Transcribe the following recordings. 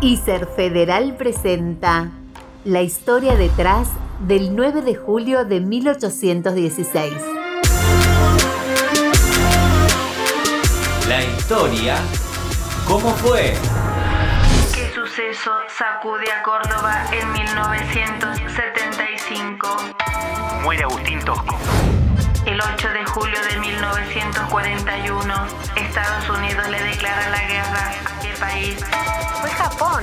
ICER Federal presenta la historia detrás del 9 de julio de 1816. La historia, ¿cómo fue? ¿Qué suceso sacude a Córdoba en 1975? Muere Agustín Tosco. El 8 de julio de 1941, Estados Unidos le declara la guerra a qué país? Fue Japón.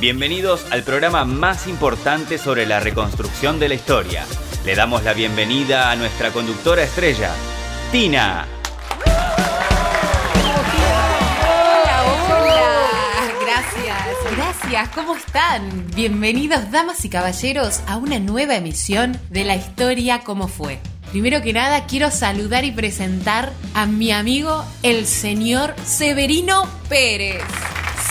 Bienvenidos al programa más importante sobre la reconstrucción de la historia. Le damos la bienvenida a nuestra conductora estrella, Tina. Hola, hola. Gracias, gracias. ¿Cómo están? Bienvenidos, damas y caballeros, a una nueva emisión de la historia como fue. Primero que nada, quiero saludar y presentar a mi amigo, el señor Severino Pérez.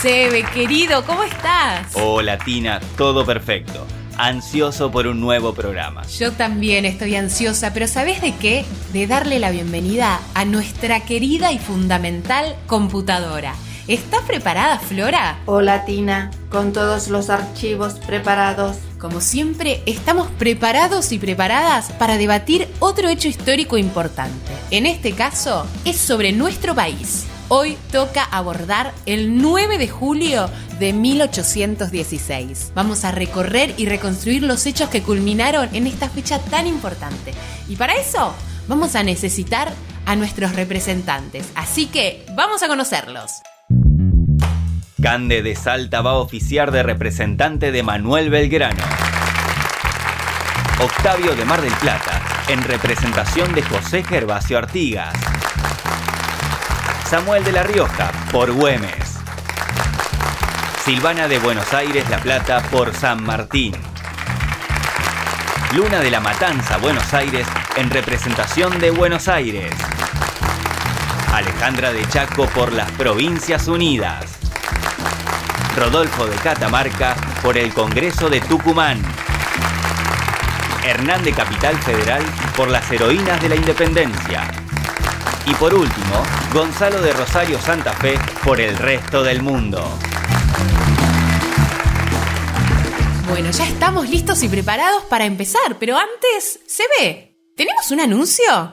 Sebe, querido, ¿cómo estás? Hola Tina, todo perfecto. Ansioso por un nuevo programa. Yo también estoy ansiosa, pero ¿sabes de qué? De darle la bienvenida a nuestra querida y fundamental computadora. ¿Estás preparada, Flora? Hola Tina, con todos los archivos preparados. Como siempre, estamos preparados y preparadas para debatir otro hecho histórico importante. En este caso, es sobre nuestro país. Hoy toca abordar el 9 de julio de 1816. Vamos a recorrer y reconstruir los hechos que culminaron en esta fecha tan importante. Y para eso vamos a necesitar a nuestros representantes. Así que vamos a conocerlos. Cande de Salta va a oficiar de representante de Manuel Belgrano. Octavio de Mar del Plata, en representación de José Gervasio Artigas. Samuel de la Rioja, por Güemes. Silvana de Buenos Aires, La Plata, por San Martín. Luna de la Matanza, Buenos Aires, en representación de Buenos Aires. Alejandra de Chaco por las Provincias Unidas. Rodolfo de Catamarca por el Congreso de Tucumán. Hernán de Capital Federal por las Heroínas de la Independencia. Y por último, Gonzalo de Rosario Santa Fe por el resto del mundo. Bueno, ya estamos listos y preparados para empezar, pero antes, se ve. ¿Tenemos un anuncio?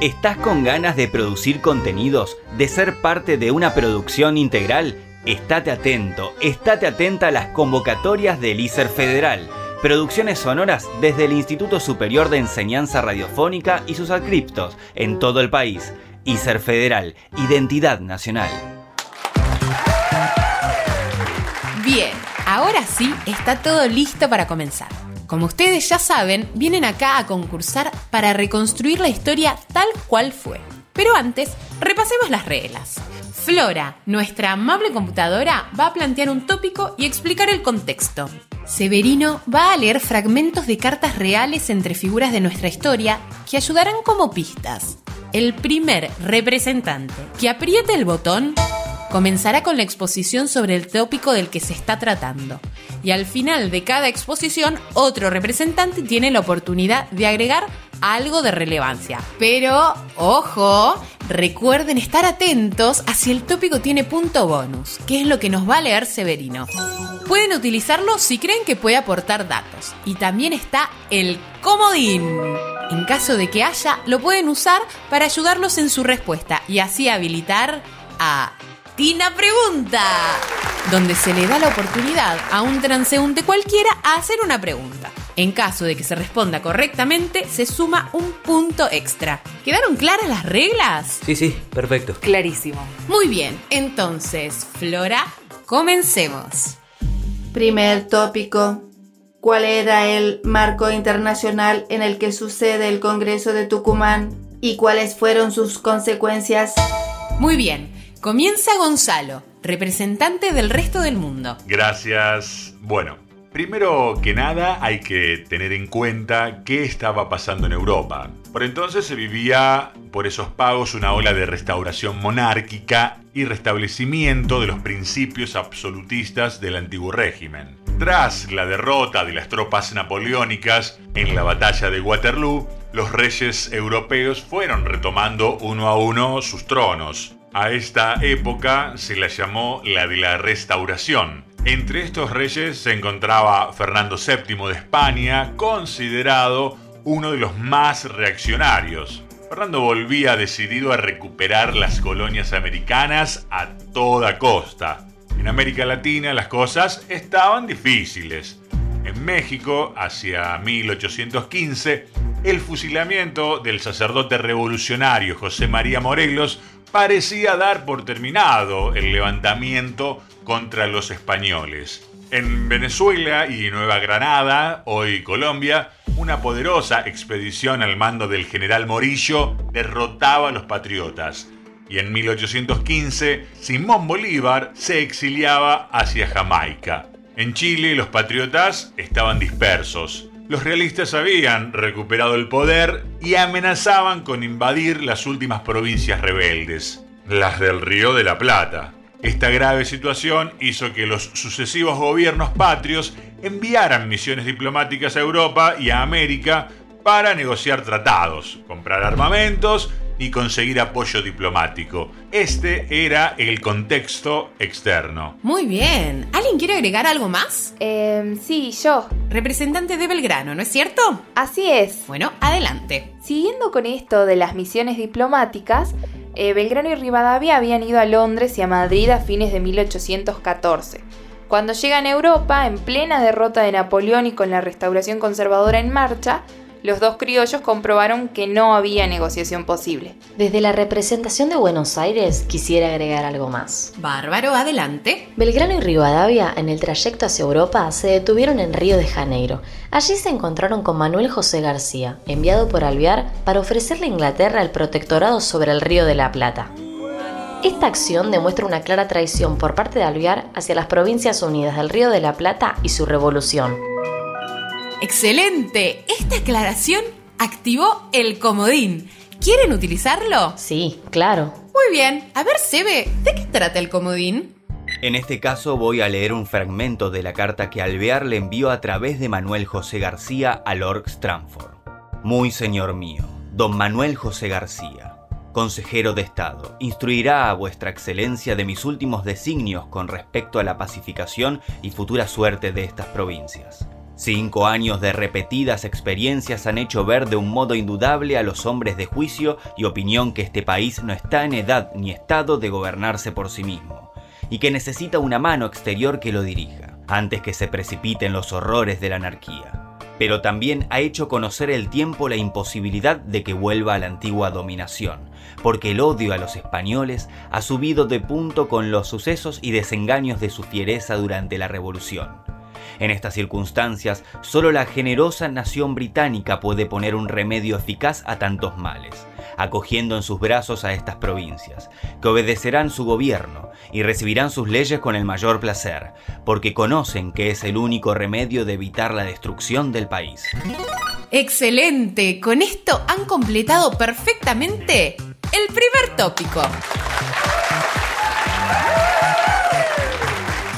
¿Estás con ganas de producir contenidos, de ser parte de una producción integral? Estate atento, estate atenta a las convocatorias del ICER Federal. Producciones sonoras desde el Instituto Superior de Enseñanza Radiofónica y sus adscriptos en todo el país. ICER Federal, Identidad Nacional. Bien, ahora sí está todo listo para comenzar. Como ustedes ya saben, vienen acá a concursar para reconstruir la historia tal cual fue. Pero antes, repasemos las reglas. Flora, nuestra amable computadora, va a plantear un tópico y explicar el contexto. Severino va a leer fragmentos de cartas reales entre figuras de nuestra historia que ayudarán como pistas. El primer representante que apriete el botón comenzará con la exposición sobre el tópico del que se está tratando. Y al final de cada exposición, otro representante tiene la oportunidad de agregar algo de relevancia. Pero, ojo, recuerden estar atentos a si el tópico tiene punto bonus, que es lo que nos va a leer Severino. Pueden utilizarlo si creen que puede aportar datos. Y también está el comodín. En caso de que haya, lo pueden usar para ayudarlos en su respuesta y así habilitar a Tina Pregunta, donde se le da la oportunidad a un transeúnte cualquiera a hacer una pregunta. En caso de que se responda correctamente, se suma un punto extra. ¿Quedaron claras las reglas? Sí, sí, perfecto. Clarísimo. Muy bien, entonces, Flora, comencemos. Primer tópico. ¿Cuál era el marco internacional en el que sucede el Congreso de Tucumán y cuáles fueron sus consecuencias? Muy bien, comienza Gonzalo, representante del resto del mundo. Gracias. Bueno, primero que nada hay que tener en cuenta qué estaba pasando en Europa. Por entonces se vivía por esos pagos una ola de restauración monárquica y restablecimiento de los principios absolutistas del antiguo régimen. Tras la derrota de las tropas napoleónicas en la batalla de Waterloo, los reyes europeos fueron retomando uno a uno sus tronos. A esta época se la llamó la de la Restauración. Entre estos reyes se encontraba Fernando VII de España, considerado uno de los más reaccionarios. Fernando volvía decidido a recuperar las colonias americanas a toda costa. En América Latina las cosas estaban difíciles. En México, hacia 1815, el fusilamiento del sacerdote revolucionario José María Morelos parecía dar por terminado el levantamiento contra los españoles. En Venezuela y Nueva Granada, hoy Colombia, una poderosa expedición al mando del general Morillo derrotaba a los patriotas. Y en 1815, Simón Bolívar se exiliaba hacia Jamaica. En Chile, los patriotas estaban dispersos. Los realistas habían recuperado el poder y amenazaban con invadir las últimas provincias rebeldes, las del Río de la Plata. Esta grave situación hizo que los sucesivos gobiernos patrios enviaran misiones diplomáticas a Europa y a América para negociar tratados, comprar armamentos y conseguir apoyo diplomático. Este era el contexto externo. Muy bien. ¿Alguien quiere agregar algo más? Eh, sí, yo. Representante de Belgrano, ¿no es cierto? Así es. Bueno, adelante. Siguiendo con esto de las misiones diplomáticas, eh, Belgrano y Rivadavia habían ido a Londres y a Madrid a fines de 1814. Cuando llegan a Europa, en plena derrota de Napoleón y con la restauración conservadora en marcha, los dos criollos comprobaron que no había negociación posible. Desde la representación de Buenos Aires quisiera agregar algo más. Bárbaro, adelante. Belgrano y Rivadavia en el trayecto hacia Europa se detuvieron en Río de Janeiro. Allí se encontraron con Manuel José García, enviado por Alvear para ofrecerle a Inglaterra el protectorado sobre el Río de la Plata. Esta acción demuestra una clara traición por parte de Alvear hacia las Provincias Unidas del Río de la Plata y su revolución. ¡Excelente! Esta aclaración activó el comodín. ¿Quieren utilizarlo? Sí, claro. Muy bien. A ver, Sebe, ¿de qué trata el comodín? En este caso voy a leer un fragmento de la carta que Alvear le envió a través de Manuel José García a Lord Stranford. Muy señor mío, don Manuel José García, consejero de Estado, instruirá a vuestra excelencia de mis últimos designios con respecto a la pacificación y futura suerte de estas provincias. Cinco años de repetidas experiencias han hecho ver de un modo indudable a los hombres de juicio y opinión que este país no está en edad ni estado de gobernarse por sí mismo, y que necesita una mano exterior que lo dirija, antes que se precipiten los horrores de la anarquía. Pero también ha hecho conocer el tiempo la imposibilidad de que vuelva a la antigua dominación, porque el odio a los españoles ha subido de punto con los sucesos y desengaños de su fiereza durante la revolución. En estas circunstancias, solo la generosa nación británica puede poner un remedio eficaz a tantos males, acogiendo en sus brazos a estas provincias, que obedecerán su gobierno y recibirán sus leyes con el mayor placer, porque conocen que es el único remedio de evitar la destrucción del país. Excelente, con esto han completado perfectamente el primer tópico.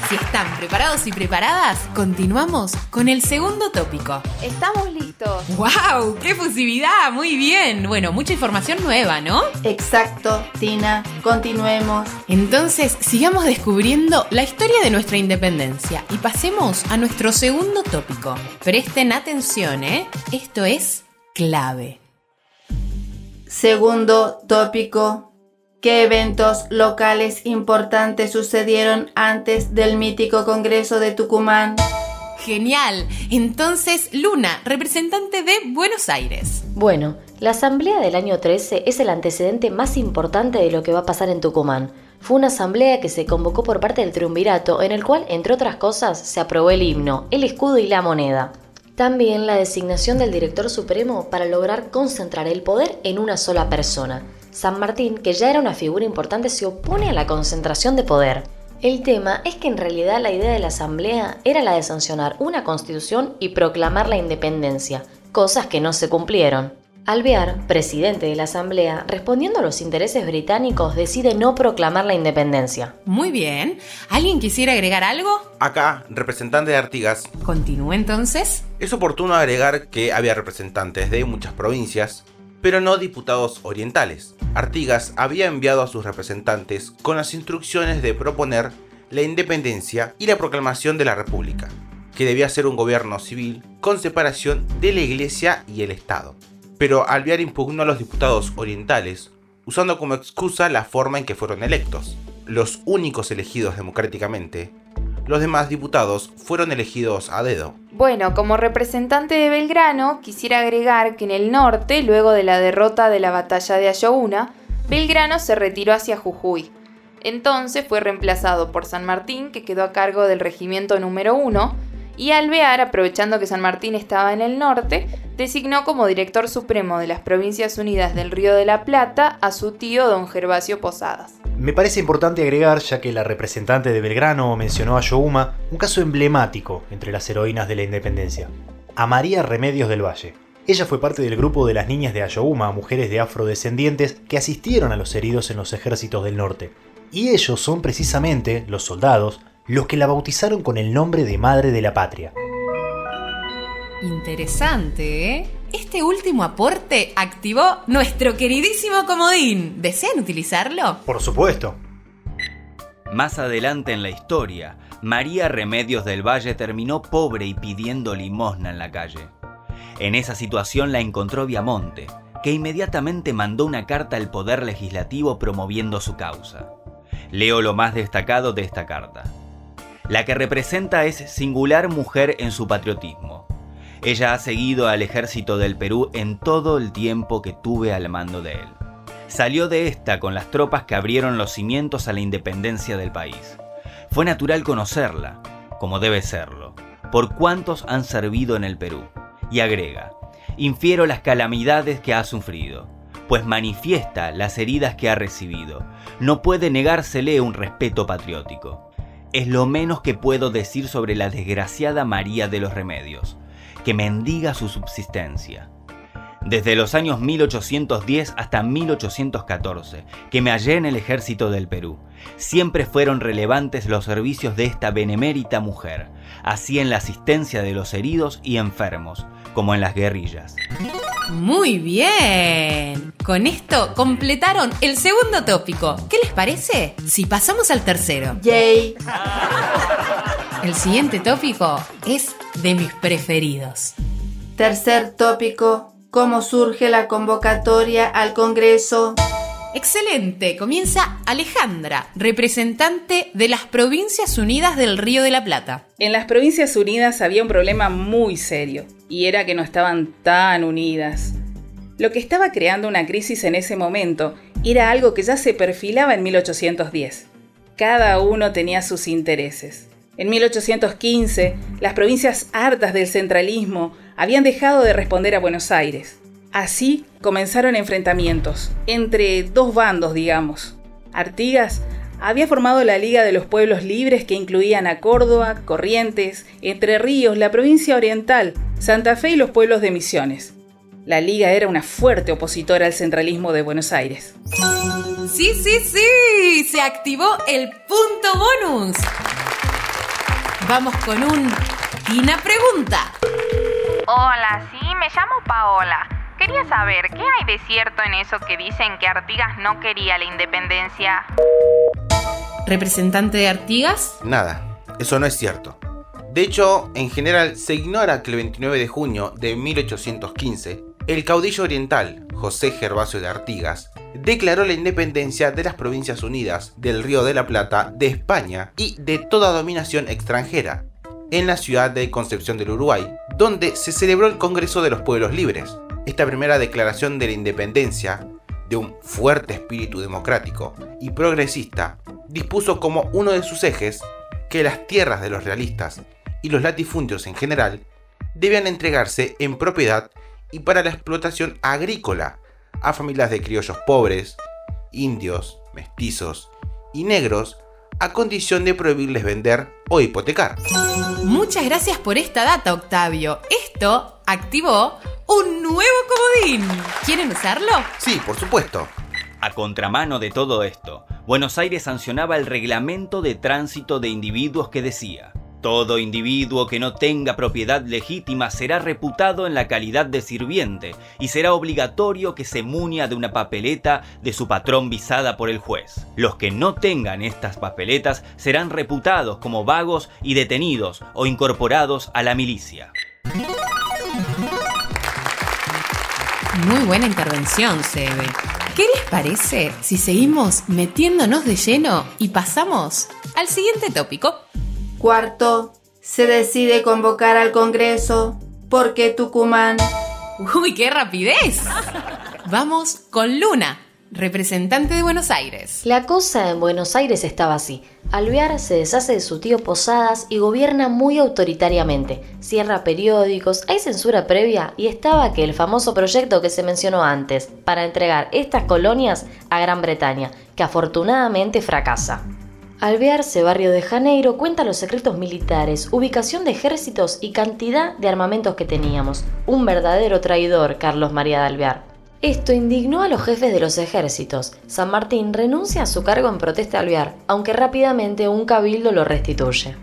Si están preparados y preparadas, continuamos con el segundo tópico. Estamos listos. ¡Wow! ¡Qué fusividad! Muy bien. Bueno, mucha información nueva, ¿no? Exacto, Tina. Continuemos. Entonces, sigamos descubriendo la historia de nuestra independencia y pasemos a nuestro segundo tópico. Presten atención, ¿eh? Esto es clave. Segundo tópico. ¿Qué eventos locales importantes sucedieron antes del mítico Congreso de Tucumán? Genial. Entonces, Luna, representante de Buenos Aires. Bueno, la asamblea del año 13 es el antecedente más importante de lo que va a pasar en Tucumán. Fue una asamblea que se convocó por parte del triunvirato, en el cual, entre otras cosas, se aprobó el himno, el escudo y la moneda. También la designación del director supremo para lograr concentrar el poder en una sola persona. San Martín, que ya era una figura importante, se opone a la concentración de poder. El tema es que en realidad la idea de la Asamblea era la de sancionar una constitución y proclamar la independencia, cosas que no se cumplieron. Alvear, presidente de la Asamblea, respondiendo a los intereses británicos, decide no proclamar la independencia. Muy bien. ¿Alguien quisiera agregar algo? Acá, representante de Artigas. Continúe entonces. Es oportuno agregar que había representantes de muchas provincias, pero no diputados orientales. Artigas había enviado a sus representantes con las instrucciones de proponer la independencia y la proclamación de la República, que debía ser un gobierno civil con separación de la Iglesia y el Estado. Pero Alvear impugnó a los diputados orientales, usando como excusa la forma en que fueron electos. Los únicos elegidos democráticamente, los demás diputados fueron elegidos a dedo. Bueno, como representante de Belgrano, quisiera agregar que en el norte, luego de la derrota de la batalla de Ayohuma, Belgrano se retiró hacia Jujuy. Entonces fue reemplazado por San Martín, que quedó a cargo del regimiento número 1, y Alvear, aprovechando que San Martín estaba en el norte, designó como director supremo de las Provincias Unidas del Río de la Plata a su tío don Gervasio Posadas. Me parece importante agregar, ya que la representante de Belgrano mencionó a Yohuma, un caso emblemático entre las heroínas de la independencia, a María Remedios del Valle. Ella fue parte del grupo de las niñas de Ayohuma, mujeres de afrodescendientes que asistieron a los heridos en los ejércitos del norte. Y ellos son precisamente, los soldados, los que la bautizaron con el nombre de Madre de la Patria. Interesante, ¿eh? Este último aporte activó nuestro queridísimo comodín. ¿Desean utilizarlo? Por supuesto. Más adelante en la historia, María Remedios del Valle terminó pobre y pidiendo limosna en la calle. En esa situación la encontró Viamonte, que inmediatamente mandó una carta al Poder Legislativo promoviendo su causa. Leo lo más destacado de esta carta. La que representa es singular mujer en su patriotismo. Ella ha seguido al ejército del Perú en todo el tiempo que tuve al mando de él. Salió de esta con las tropas que abrieron los cimientos a la independencia del país. Fue natural conocerla, como debe serlo, por cuántos han servido en el Perú. Y agrega, infiero las calamidades que ha sufrido, pues manifiesta las heridas que ha recibido. No puede negársele un respeto patriótico. Es lo menos que puedo decir sobre la desgraciada María de los Remedios que mendiga su subsistencia. Desde los años 1810 hasta 1814, que me hallé en el ejército del Perú, siempre fueron relevantes los servicios de esta benemérita mujer, así en la asistencia de los heridos y enfermos, como en las guerrillas. Muy bien. Con esto completaron el segundo tópico. ¿Qué les parece? Si pasamos al tercero. Yay. El siguiente tópico es de mis preferidos. Tercer tópico. ¿Cómo surge la convocatoria al Congreso? Excelente. Comienza Alejandra, representante de las Provincias Unidas del Río de la Plata. En las Provincias Unidas había un problema muy serio, y era que no estaban tan unidas. Lo que estaba creando una crisis en ese momento era algo que ya se perfilaba en 1810. Cada uno tenía sus intereses. En 1815, las provincias hartas del centralismo habían dejado de responder a Buenos Aires. Así comenzaron enfrentamientos, entre dos bandos, digamos. Artigas había formado la Liga de los Pueblos Libres que incluían a Córdoba, Corrientes, Entre Ríos, la provincia oriental, Santa Fe y los pueblos de Misiones. La Liga era una fuerte opositora al centralismo de Buenos Aires. Sí, sí, sí, se activó el punto bonus. Vamos con un Tina Pregunta. Hola, sí, me llamo Paola. Quería saber, ¿qué hay de cierto en eso que dicen que Artigas no quería la independencia? ¿Representante de Artigas? Nada, eso no es cierto. De hecho, en general se ignora que el 29 de junio de 1815, el caudillo oriental, José Gervasio de Artigas, declaró la independencia de las Provincias Unidas del Río de la Plata de España y de toda dominación extranjera, en la ciudad de Concepción del Uruguay, donde se celebró el Congreso de los Pueblos Libres. Esta primera declaración de la independencia, de un fuerte espíritu democrático y progresista, dispuso como uno de sus ejes que las tierras de los realistas y los latifundios en general debían entregarse en propiedad y para la explotación agrícola a familias de criollos pobres, indios, mestizos y negros a condición de prohibirles vender o hipotecar. Muchas gracias por esta data, Octavio. Esto activó un nuevo comodín. ¿Quieren usarlo? Sí, por supuesto. A contramano de todo esto, Buenos Aires sancionaba el reglamento de tránsito de individuos que decía, Todo individuo que no tenga propiedad legítima será reputado en la calidad de sirviente y será obligatorio que se muña de una papeleta de su patrón visada por el juez. Los que no tengan estas papeletas serán reputados como vagos y detenidos o incorporados a la milicia. Muy buena intervención, Sebe. ¿Qué les parece si seguimos metiéndonos de lleno y pasamos al siguiente tópico? Cuarto, se decide convocar al Congreso porque Tucumán. ¡Uy, qué rapidez! Vamos con Luna, representante de Buenos Aires. La cosa en Buenos Aires estaba así. Alvear se deshace de su tío Posadas y gobierna muy autoritariamente. Cierra periódicos, hay censura previa y estaba que el famoso proyecto que se mencionó antes, para entregar estas colonias a Gran Bretaña, que afortunadamente fracasa. Alvearse, barrio de Janeiro, cuenta los secretos militares, ubicación de ejércitos y cantidad de armamentos que teníamos. Un verdadero traidor, Carlos María de Alvear. Esto indignó a los jefes de los ejércitos. San Martín renuncia a su cargo en protesta Alvear, aunque rápidamente un cabildo lo restituye.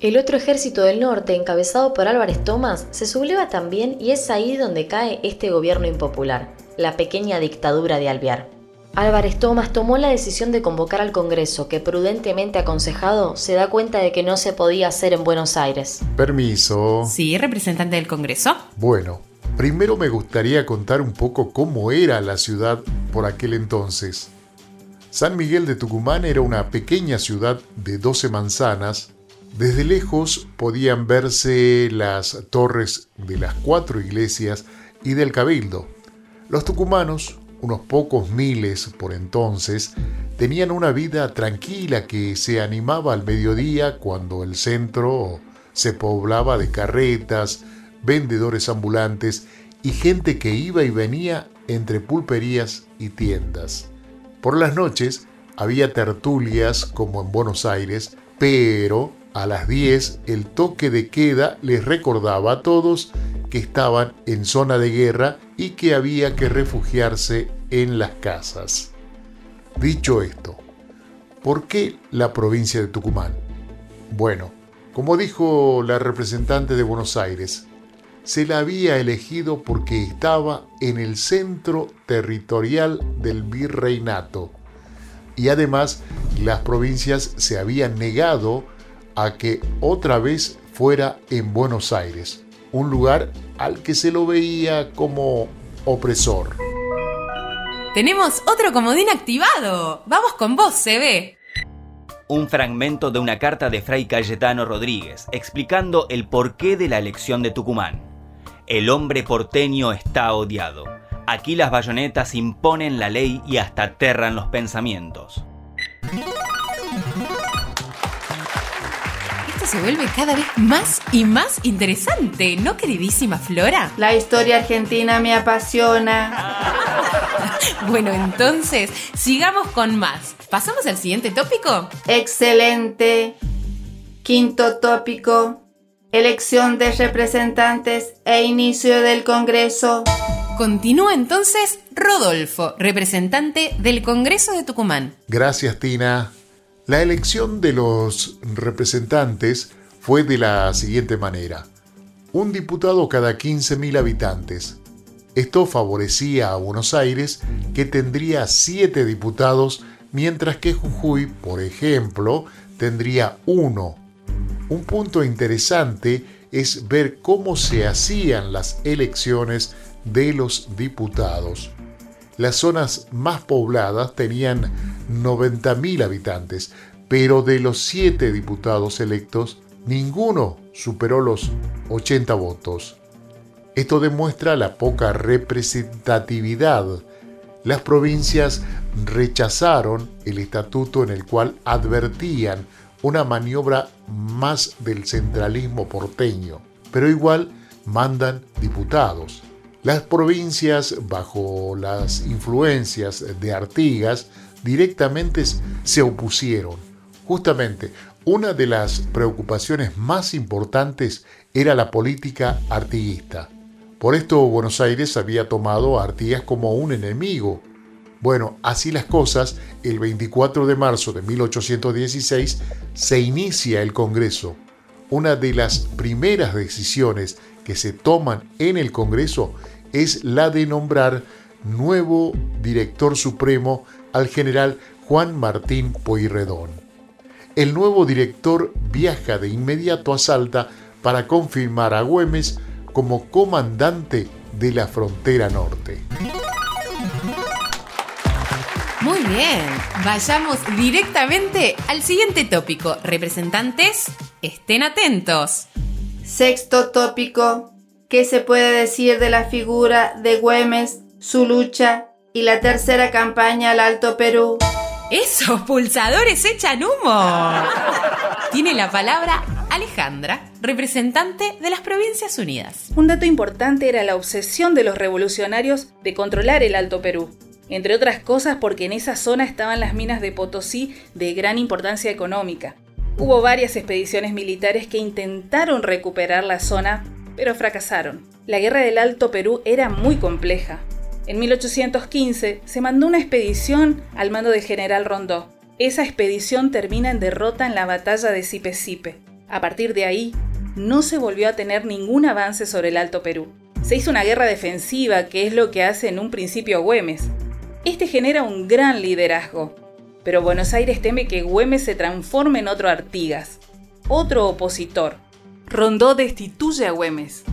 El otro ejército del norte, encabezado por Álvarez Tomás, se subleva también y es ahí donde cae este gobierno impopular, la pequeña dictadura de Alvear. Álvarez Tomás tomó la decisión de convocar al Congreso, que prudentemente aconsejado se da cuenta de que no se podía hacer en Buenos Aires. Permiso. Sí, representante del Congreso. Bueno, primero me gustaría contar un poco cómo era la ciudad por aquel entonces. San Miguel de Tucumán era una pequeña ciudad de 12 manzanas. Desde lejos podían verse las torres de las cuatro iglesias y del cabildo. Los tucumanos unos pocos miles por entonces, tenían una vida tranquila que se animaba al mediodía cuando el centro se poblaba de carretas, vendedores ambulantes y gente que iba y venía entre pulperías y tiendas. Por las noches había tertulias como en Buenos Aires, pero a las 10 el toque de queda les recordaba a todos que estaban en zona de guerra y que había que refugiarse en las casas. Dicho esto, ¿por qué la provincia de Tucumán? Bueno, como dijo la representante de Buenos Aires, se la había elegido porque estaba en el centro territorial del virreinato y además las provincias se habían negado a que otra vez fuera en Buenos Aires, un lugar al que se lo veía como opresor. Tenemos otro comodín activado. Vamos con vos, CB. Un fragmento de una carta de Fray Cayetano Rodríguez explicando el porqué de la elección de Tucumán. El hombre porteño está odiado. Aquí las bayonetas imponen la ley y hasta aterran los pensamientos. se vuelve cada vez más y más interesante, ¿no, queridísima Flora? La historia argentina me apasiona. bueno, entonces, sigamos con más. ¿Pasamos al siguiente tópico? Excelente. Quinto tópico. Elección de representantes e inicio del Congreso. Continúa entonces Rodolfo, representante del Congreso de Tucumán. Gracias, Tina. La elección de los representantes fue de la siguiente manera. Un diputado cada 15.000 habitantes. Esto favorecía a Buenos Aires, que tendría 7 diputados, mientras que Jujuy, por ejemplo, tendría uno. Un punto interesante es ver cómo se hacían las elecciones de los diputados. Las zonas más pobladas tenían 90.000 habitantes, pero de los siete diputados electos, ninguno superó los 80 votos. Esto demuestra la poca representatividad. Las provincias rechazaron el estatuto en el cual advertían una maniobra más del centralismo porteño, pero igual mandan diputados. Las provincias, bajo las influencias de Artigas, directamente se opusieron. Justamente, una de las preocupaciones más importantes era la política artiguista. Por esto Buenos Aires había tomado a Artigas como un enemigo. Bueno, así las cosas, el 24 de marzo de 1816 se inicia el Congreso, una de las primeras decisiones que se toman en el Congreso es la de nombrar nuevo director supremo al general Juan Martín Pueyrredón. El nuevo director viaja de inmediato a Salta para confirmar a Güemes como comandante de la frontera norte. Muy bien, vayamos directamente al siguiente tópico. Representantes, estén atentos. Sexto tópico. ¿Qué se puede decir de la figura de Güemes, su lucha y la tercera campaña al Alto Perú? Esos pulsadores echan humo. Tiene la palabra Alejandra, representante de las Provincias Unidas. Un dato importante era la obsesión de los revolucionarios de controlar el Alto Perú. Entre otras cosas porque en esa zona estaban las minas de Potosí de gran importancia económica. Hubo varias expediciones militares que intentaron recuperar la zona, pero fracasaron. La guerra del Alto Perú era muy compleja. En 1815 se mandó una expedición al mando del general Rondó. Esa expedición termina en derrota en la batalla de Sipe A partir de ahí, no se volvió a tener ningún avance sobre el Alto Perú. Se hizo una guerra defensiva, que es lo que hace en un principio Güemes. Este genera un gran liderazgo, pero Buenos Aires teme que Güemes se transforme en otro Artigas, otro opositor. Rondó destituye a Güemes.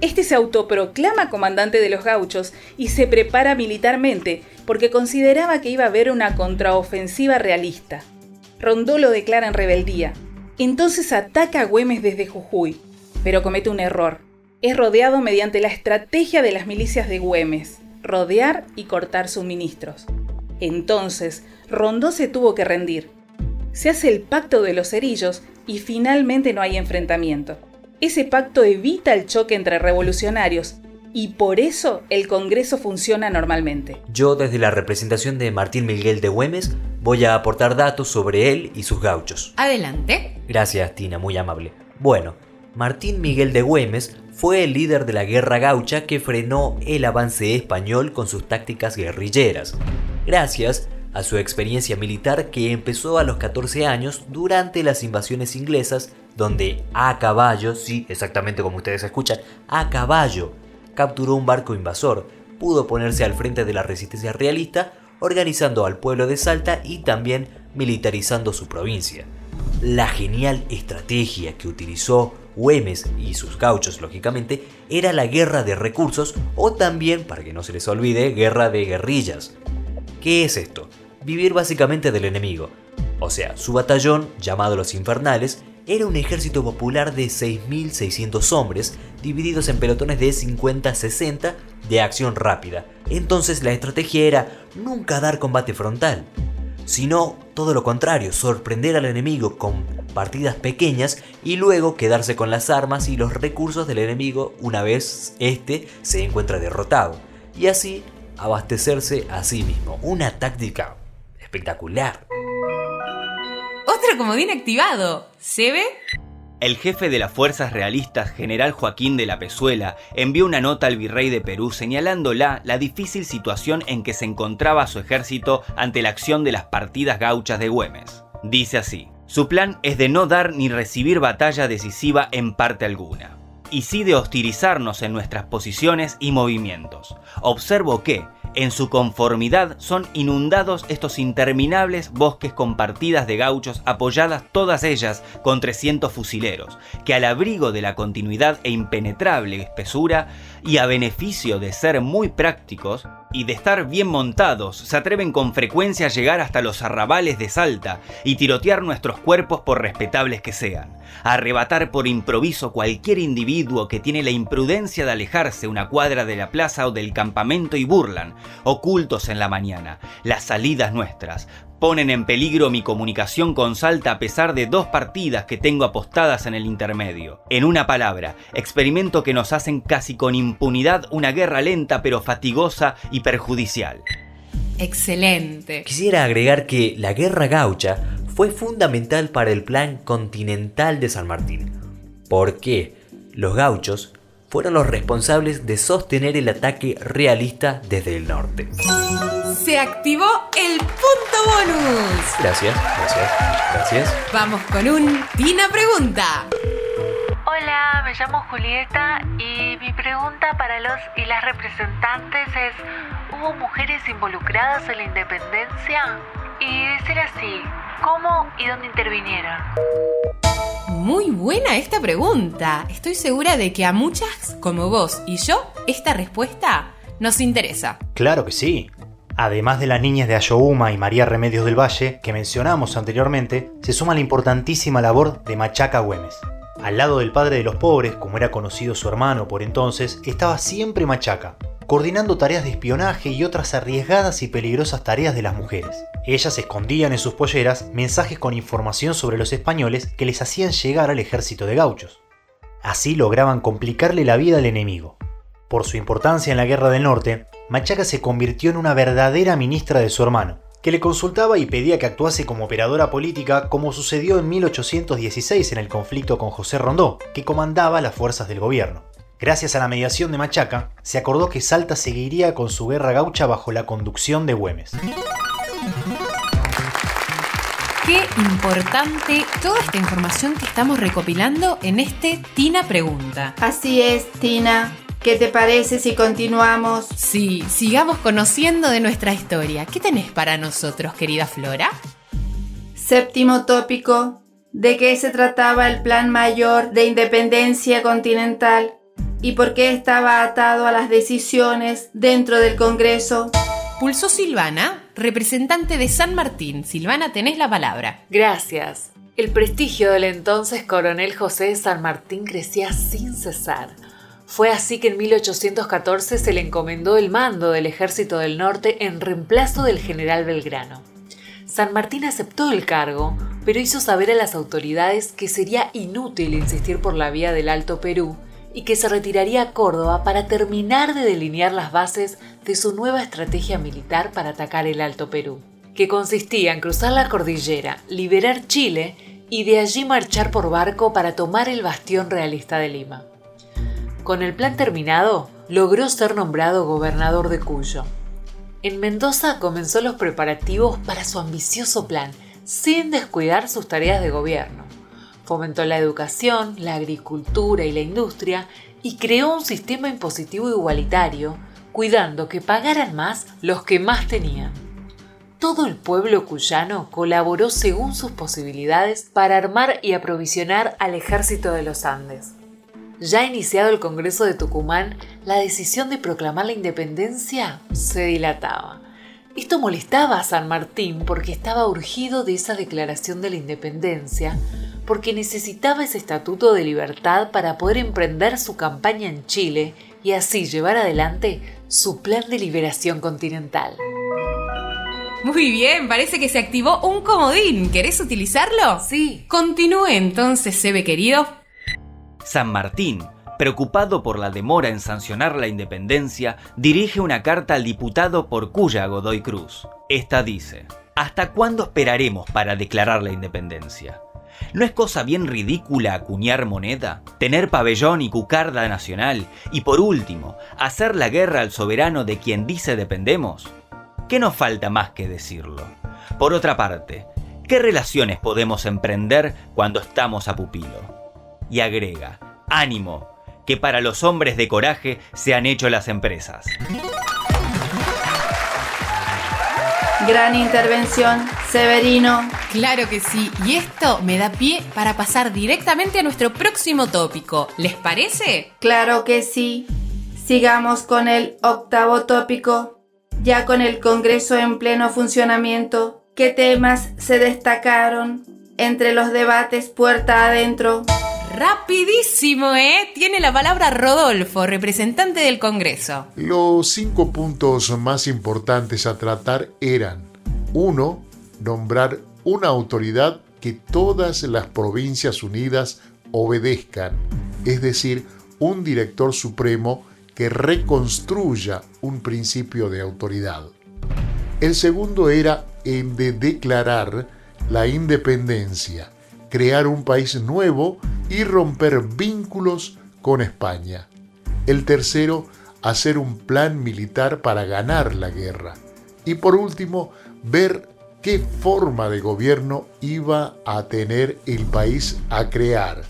Este se autoproclama comandante de los gauchos y se prepara militarmente porque consideraba que iba a haber una contraofensiva realista. Rondó lo declara en rebeldía. Entonces ataca a Güemes desde Jujuy, pero comete un error. Es rodeado mediante la estrategia de las milicias de Güemes, rodear y cortar suministros. Entonces, Rondó se tuvo que rendir. Se hace el pacto de los cerillos y finalmente no hay enfrentamiento. Ese pacto evita el choque entre revolucionarios y por eso el Congreso funciona normalmente. Yo desde la representación de Martín Miguel de Güemes voy a aportar datos sobre él y sus gauchos. Adelante. Gracias, Tina, muy amable. Bueno, Martín Miguel de Güemes fue el líder de la guerra gaucha que frenó el avance español con sus tácticas guerrilleras, gracias a su experiencia militar que empezó a los 14 años durante las invasiones inglesas, donde a caballo, sí, exactamente como ustedes escuchan, a caballo, capturó un barco invasor, pudo ponerse al frente de la resistencia realista, organizando al pueblo de Salta y también militarizando su provincia. La genial estrategia que utilizó Güemes y sus gauchos, lógicamente, era la guerra de recursos o también, para que no se les olvide, guerra de guerrillas. ¿Qué es esto? vivir básicamente del enemigo. O sea, su batallón, llamado los Infernales, era un ejército popular de 6.600 hombres, divididos en pelotones de 50-60 de acción rápida. Entonces la estrategia era nunca dar combate frontal, sino todo lo contrario, sorprender al enemigo con partidas pequeñas y luego quedarse con las armas y los recursos del enemigo una vez éste se encuentra derrotado, y así abastecerse a sí mismo. Una táctica espectacular. Otro comodín activado. ¿Se ve? El jefe de las fuerzas realistas, general Joaquín de la Pezuela, envió una nota al virrey de Perú señalándola la difícil situación en que se encontraba su ejército ante la acción de las partidas gauchas de Güemes. Dice así, su plan es de no dar ni recibir batalla decisiva en parte alguna, y sí de hostilizarnos en nuestras posiciones y movimientos. Observo que, en su conformidad son inundados estos interminables bosques con partidas de gauchos apoyadas todas ellas con 300 fusileros, que al abrigo de la continuidad e impenetrable espesura y a beneficio de ser muy prácticos y de estar bien montados, se atreven con frecuencia a llegar hasta los arrabales de Salta y tirotear nuestros cuerpos por respetables que sean, arrebatar por improviso cualquier individuo que tiene la imprudencia de alejarse una cuadra de la plaza o del campamento y burlan, ocultos en la mañana, las salidas nuestras, ponen en peligro mi comunicación con Salta a pesar de dos partidas que tengo apostadas en el intermedio. En una palabra, experimento que nos hacen casi con impunidad una guerra lenta pero fatigosa y perjudicial. Excelente. Quisiera agregar que la guerra gaucha fue fundamental para el plan continental de San Martín. porque Los gauchos fueron los responsables de sostener el ataque realista desde el norte. Se activó el punto bonus. Gracias, gracias, gracias. Vamos con un Tina Pregunta. Hola, me llamo Julieta y mi pregunta para los y las representantes es, ¿hubo mujeres involucradas en la independencia? Y de ser así, ¿cómo y dónde intervinieron? Muy buena esta pregunta. Estoy segura de que a muchas, como vos y yo, esta respuesta nos interesa. Claro que sí. Además de las niñas de Ayohuma y María Remedios del Valle, que mencionamos anteriormente, se suma la importantísima labor de Machaca Güemes. Al lado del padre de los pobres, como era conocido su hermano por entonces, estaba siempre Machaca, coordinando tareas de espionaje y otras arriesgadas y peligrosas tareas de las mujeres. Ellas escondían en sus polleras mensajes con información sobre los españoles que les hacían llegar al ejército de gauchos. Así lograban complicarle la vida al enemigo. Por su importancia en la Guerra del Norte, Machaca se convirtió en una verdadera ministra de su hermano, que le consultaba y pedía que actuase como operadora política como sucedió en 1816 en el conflicto con José Rondó, que comandaba las fuerzas del gobierno. Gracias a la mediación de Machaca, se acordó que Salta seguiría con su guerra gaucha bajo la conducción de Güemes. Qué importante toda esta información que estamos recopilando en este Tina Pregunta. Así es, Tina. ¿Qué te parece si continuamos? Sí, sigamos conociendo de nuestra historia. ¿Qué tenés para nosotros, querida Flora? Séptimo tópico. ¿De qué se trataba el Plan Mayor de Independencia Continental y por qué estaba atado a las decisiones dentro del Congreso? Pulsó Silvana, representante de San Martín. Silvana, tenés la palabra. Gracias. El prestigio del entonces coronel José de San Martín crecía sin cesar. Fue así que en 1814 se le encomendó el mando del Ejército del Norte en reemplazo del general Belgrano. San Martín aceptó el cargo, pero hizo saber a las autoridades que sería inútil insistir por la vía del Alto Perú y que se retiraría a Córdoba para terminar de delinear las bases de su nueva estrategia militar para atacar el Alto Perú, que consistía en cruzar la cordillera, liberar Chile y de allí marchar por barco para tomar el bastión realista de Lima. Con el plan terminado, logró ser nombrado gobernador de Cuyo. En Mendoza comenzó los preparativos para su ambicioso plan, sin descuidar sus tareas de gobierno. Fomentó la educación, la agricultura y la industria y creó un sistema impositivo igualitario, cuidando que pagaran más los que más tenían. Todo el pueblo cuyano colaboró según sus posibilidades para armar y aprovisionar al ejército de los Andes. Ya iniciado el Congreso de Tucumán, la decisión de proclamar la independencia se dilataba. Esto molestaba a San Martín porque estaba urgido de esa declaración de la independencia, porque necesitaba ese estatuto de libertad para poder emprender su campaña en Chile y así llevar adelante su plan de liberación continental. Muy bien, parece que se activó un comodín. ¿Querés utilizarlo? Sí. Continúe entonces, Sebe querido. San Martín, preocupado por la demora en sancionar la independencia, dirige una carta al diputado por cuya Godoy Cruz. Esta dice, ¿Hasta cuándo esperaremos para declarar la independencia? ¿No es cosa bien ridícula acuñar moneda, tener pabellón y cucarda nacional y por último, hacer la guerra al soberano de quien dice dependemos? ¿Qué nos falta más que decirlo? Por otra parte, ¿qué relaciones podemos emprender cuando estamos a pupilo? y agrega, ánimo, que para los hombres de coraje se han hecho las empresas. Gran intervención, Severino. Claro que sí, y esto me da pie para pasar directamente a nuestro próximo tópico. ¿Les parece? Claro que sí. Sigamos con el octavo tópico. Ya con el Congreso en pleno funcionamiento, ¿qué temas se destacaron entre los debates puerta adentro? Rapidísimo, ¿eh? Tiene la palabra Rodolfo, representante del Congreso. Los cinco puntos más importantes a tratar eran 1. Nombrar una autoridad que todas las provincias unidas obedezcan, es decir, un director supremo que reconstruya un principio de autoridad. El segundo era el de declarar la independencia, crear un país nuevo y romper vínculos con España. El tercero, hacer un plan militar para ganar la guerra. Y por último, ver qué forma de gobierno iba a tener el país a crear.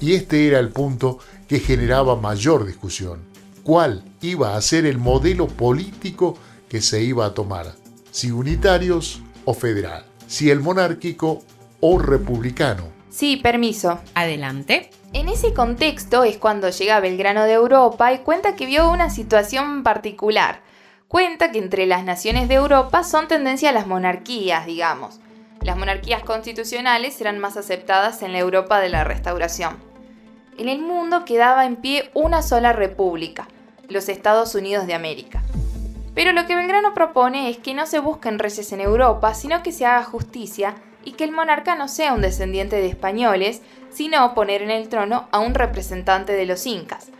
Y este era el punto que generaba mayor discusión. ¿Cuál iba a ser el modelo político que se iba a tomar? Si unitarios o federal. Si el monárquico o republicano. Sí, permiso. Adelante. En ese contexto es cuando llega Belgrano de Europa y cuenta que vio una situación particular. Cuenta que entre las naciones de Europa son tendencia a las monarquías, digamos. Las monarquías constitucionales eran más aceptadas en la Europa de la Restauración. En el mundo quedaba en pie una sola república, los Estados Unidos de América. Pero lo que Belgrano propone es que no se busquen reyes en Europa, sino que se haga justicia y que el monarca no sea un descendiente de españoles, sino poner en el trono a un representante de los incas,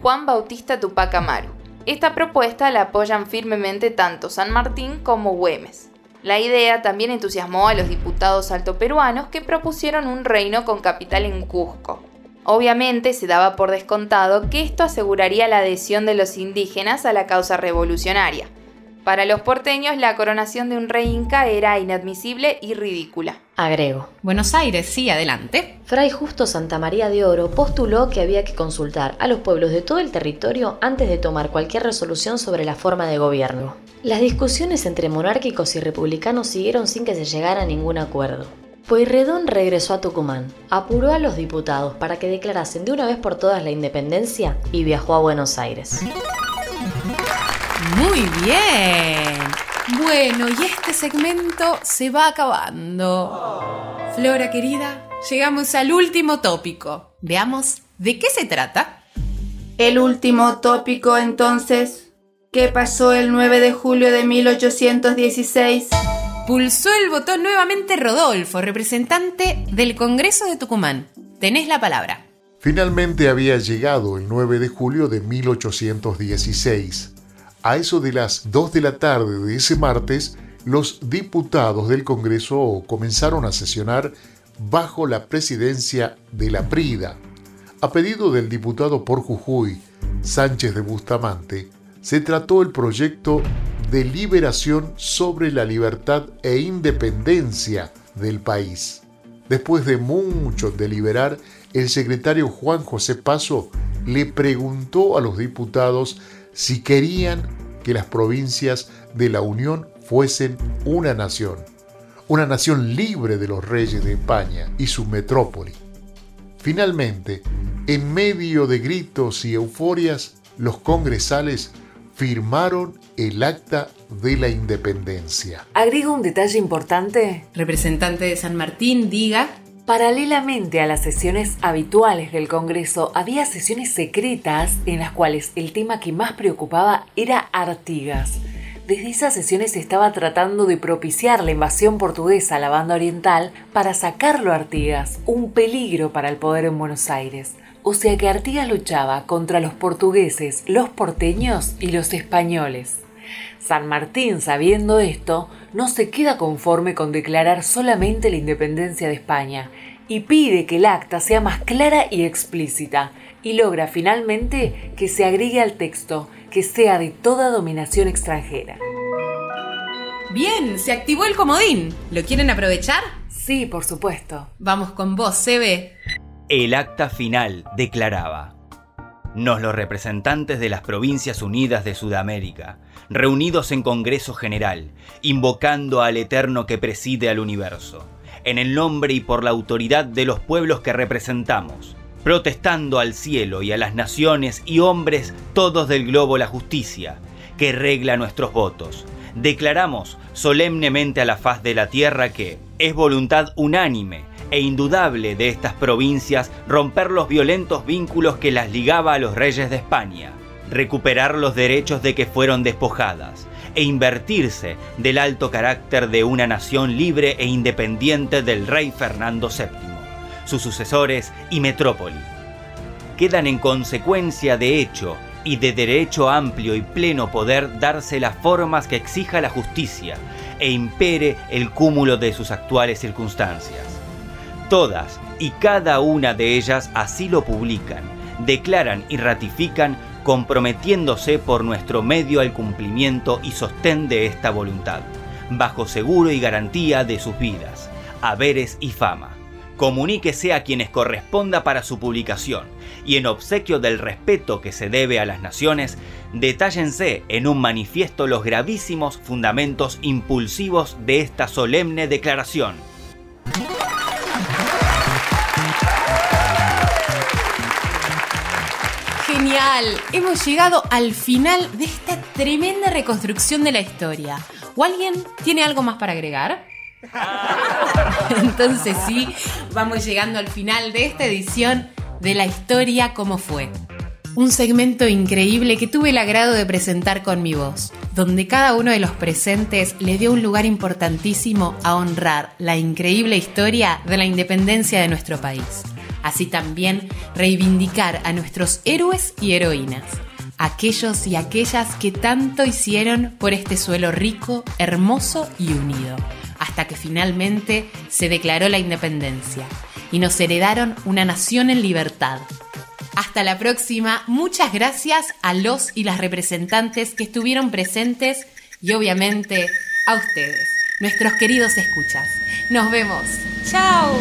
Juan Bautista Tupac Amaru. Esta propuesta la apoyan firmemente tanto San Martín como Güemes. La idea también entusiasmó a los diputados altoperuanos que propusieron un reino con capital en Cusco. Obviamente se daba por descontado que esto aseguraría la adhesión de los indígenas a la causa revolucionaria. Para los porteños, la coronación de un rey inca era inadmisible y ridícula. Agrego. Buenos Aires, sí, adelante. Fray Justo Santa María de Oro postuló que había que consultar a los pueblos de todo el territorio antes de tomar cualquier resolución sobre la forma de gobierno. Las discusiones entre monárquicos y republicanos siguieron sin que se llegara a ningún acuerdo. Pueyrredón regresó a Tucumán, apuró a los diputados para que declarasen de una vez por todas la independencia y viajó a Buenos Aires. Muy bien. Bueno, y este segmento se va acabando. Flora querida, llegamos al último tópico. Veamos de qué se trata. El último tópico entonces, ¿qué pasó el 9 de julio de 1816? Pulsó el botón nuevamente Rodolfo, representante del Congreso de Tucumán. Tenés la palabra. Finalmente había llegado el 9 de julio de 1816. A eso de las 2 de la tarde de ese martes, los diputados del Congreso comenzaron a sesionar bajo la presidencia de la Prida. A pedido del diputado por Jujuy, Sánchez de Bustamante, se trató el proyecto de liberación sobre la libertad e independencia del país. Después de mucho deliberar, el secretario Juan José Paso le preguntó a los diputados si querían que las provincias de la Unión fuesen una nación, una nación libre de los reyes de España y su metrópoli. Finalmente, en medio de gritos y euforias, los congresales firmaron el acta de la independencia. Agrego un detalle importante. Representante de San Martín, diga. Paralelamente a las sesiones habituales del Congreso, había sesiones secretas en las cuales el tema que más preocupaba era Artigas. Desde esas sesiones se estaba tratando de propiciar la invasión portuguesa a la banda oriental para sacarlo a Artigas, un peligro para el poder en Buenos Aires. O sea que Artigas luchaba contra los portugueses, los porteños y los españoles. San Martín, sabiendo esto, no se queda conforme con declarar solamente la independencia de España y pide que el acta sea más clara y explícita y logra finalmente que se agregue al texto que sea de toda dominación extranjera. Bien, se activó el comodín. ¿Lo quieren aprovechar? Sí, por supuesto. Vamos con vos, CB. El acta final declaraba. Nos los representantes de las Provincias Unidas de Sudamérica, reunidos en Congreso General, invocando al Eterno que preside al universo, en el nombre y por la autoridad de los pueblos que representamos, protestando al cielo y a las naciones y hombres todos del globo la justicia, que regla nuestros votos. Declaramos solemnemente a la faz de la tierra que es voluntad unánime e indudable de estas provincias romper los violentos vínculos que las ligaba a los reyes de España, recuperar los derechos de que fueron despojadas e invertirse del alto carácter de una nación libre e independiente del rey Fernando VII, sus sucesores y metrópoli. Quedan en consecuencia de hecho y de derecho amplio y pleno poder darse las formas que exija la justicia e impere el cúmulo de sus actuales circunstancias. Todas y cada una de ellas así lo publican, declaran y ratifican comprometiéndose por nuestro medio al cumplimiento y sostén de esta voluntad, bajo seguro y garantía de sus vidas, haberes y fama, comuníquese a quienes corresponda para su publicación y en obsequio del respeto que se debe a las naciones, detállense en un manifiesto los gravísimos fundamentos impulsivos de esta solemne declaración. Hemos llegado al final de esta tremenda reconstrucción de la historia. ¿O alguien tiene algo más para agregar? Entonces sí, vamos llegando al final de esta edición de la historia como fue. Un segmento increíble que tuve el agrado de presentar con mi voz, donde cada uno de los presentes le dio un lugar importantísimo a honrar la increíble historia de la independencia de nuestro país. Así también reivindicar a nuestros héroes y heroínas, aquellos y aquellas que tanto hicieron por este suelo rico, hermoso y unido hasta que finalmente se declaró la independencia y nos heredaron una nación en libertad. Hasta la próxima, muchas gracias a los y las representantes que estuvieron presentes y obviamente a ustedes, nuestros queridos escuchas. Nos vemos. ¡Chao!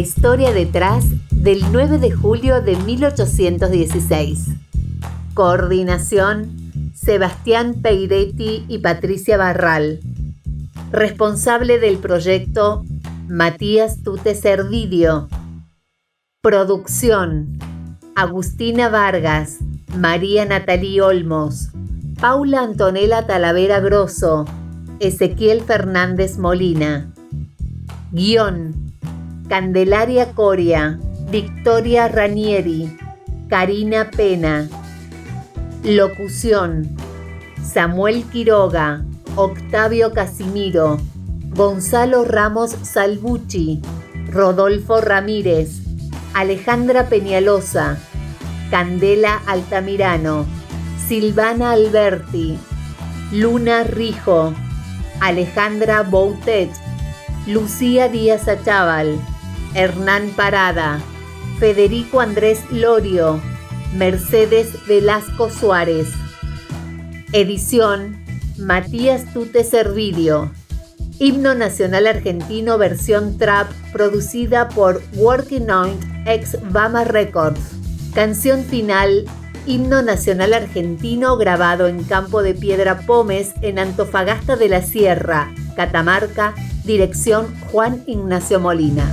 Historia detrás del 9 de julio de 1816. Coordinación, Sebastián Peiretti y Patricia Barral. Responsable del proyecto, Matías Tute Servidio. Producción, Agustina Vargas, María Natalí Olmos, Paula Antonella Talavera Grosso, Ezequiel Fernández Molina. Guión, Candelaria Coria, Victoria Ranieri, Karina Pena. Locución, Samuel Quiroga, Octavio Casimiro, Gonzalo Ramos Salvucci, Rodolfo Ramírez, Alejandra Peñalosa, Candela Altamirano, Silvana Alberti, Luna Rijo, Alejandra Boutet, Lucía Díaz Achával, Hernán Parada, Federico Andrés Lorio, Mercedes Velasco Suárez. Edición Matías Tute Servidio. Himno Nacional Argentino versión trap producida por Working On ex Bama Records. Canción final Himno Nacional Argentino grabado en Campo de Piedra Pómez en Antofagasta de la Sierra, Catamarca, dirección Juan Ignacio Molina.